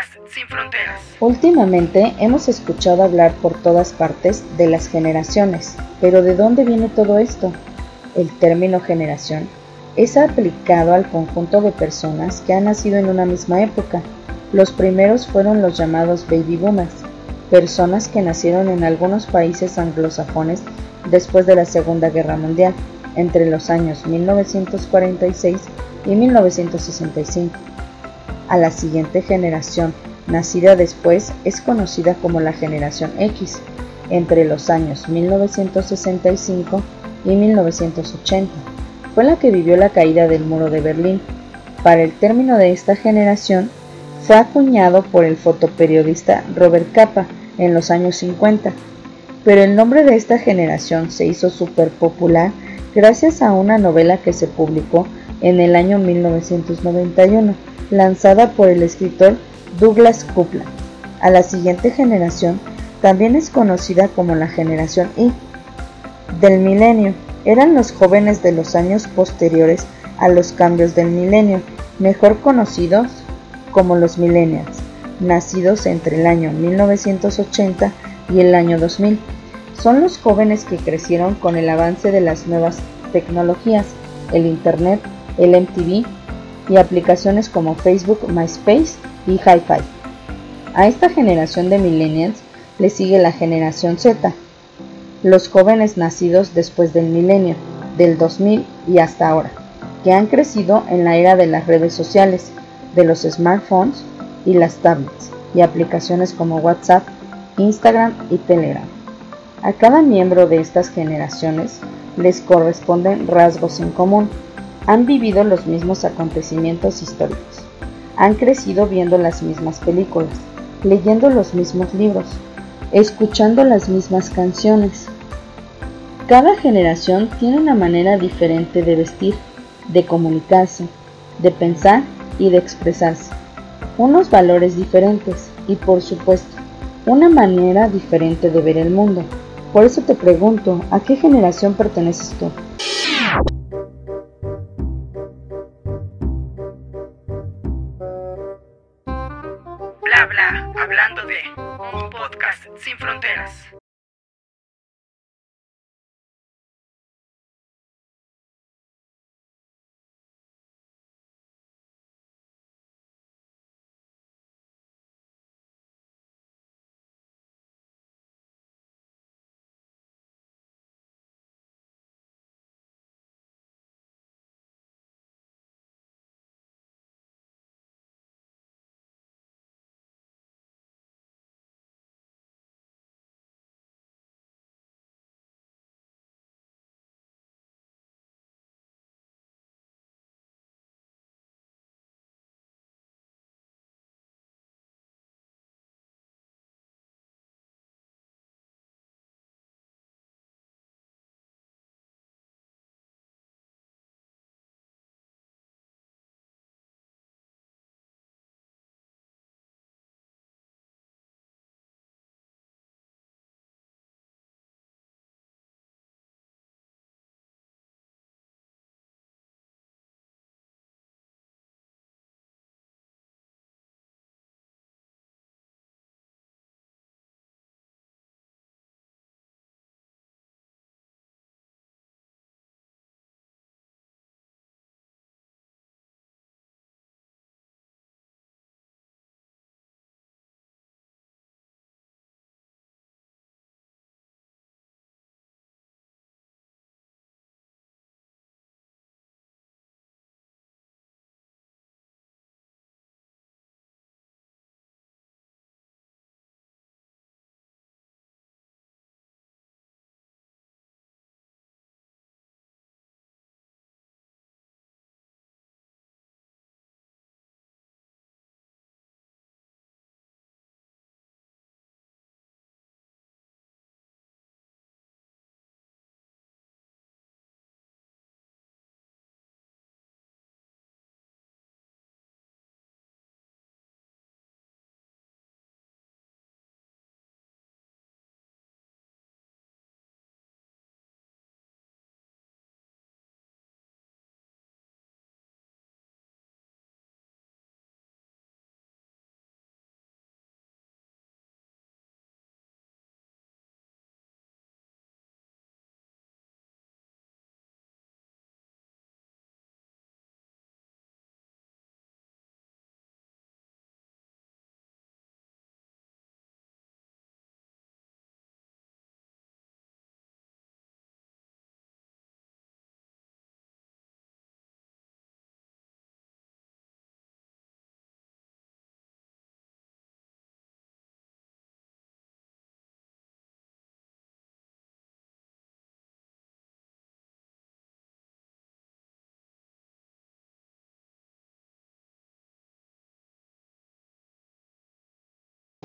podcast sin fronteras. Últimamente hemos escuchado hablar por todas partes de las generaciones, pero ¿de dónde viene todo esto? El término generación es aplicado al conjunto de personas que han nacido en una misma época. Los primeros fueron los llamados baby boomers, personas que nacieron en algunos países anglosajones después de la Segunda Guerra Mundial, entre los años 1946 y 1965. A la siguiente generación, nacida después, es conocida como la generación X, entre los años 1965 y 1980. Fue la que vivió la caída del muro de Berlín. Para el término de esta generación, fue acuñado por el fotoperiodista Robert Capa en los años 50, pero el nombre de esta generación se hizo súper popular gracias a una novela que se publicó en el año 1991, lanzada por el escritor Douglas Coupland. A la siguiente generación también es conocida como la generación Y. Del milenio, eran los jóvenes de los años posteriores a los cambios del milenio, mejor conocidos como los millennials, nacidos entre el año 1980 y el año 2000. Son los jóvenes que crecieron con el avance de las nuevas tecnologías, el Internet, el MTV y aplicaciones como Facebook, MySpace y HiFi. A esta generación de millennials le sigue la generación Z, los jóvenes nacidos después del milenio, del 2000 y hasta ahora, que han crecido en la era de las redes sociales, de los smartphones y las tablets, y aplicaciones como WhatsApp, Instagram y Telegram. A cada miembro de estas generaciones les corresponden rasgos en común. Han vivido los mismos acontecimientos históricos. Han crecido viendo las mismas películas, leyendo los mismos libros, escuchando las mismas canciones. Cada generación tiene una manera diferente de vestir, de comunicarse, de pensar y de expresarse. Unos valores diferentes y por supuesto, una manera diferente de ver el mundo. Por eso te pregunto, ¿a qué generación perteneces tú? Bla bla, hablando de un podcast sin fronteras.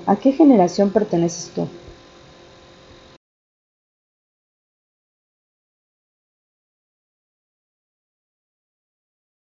¿A qué generación perteneces tú?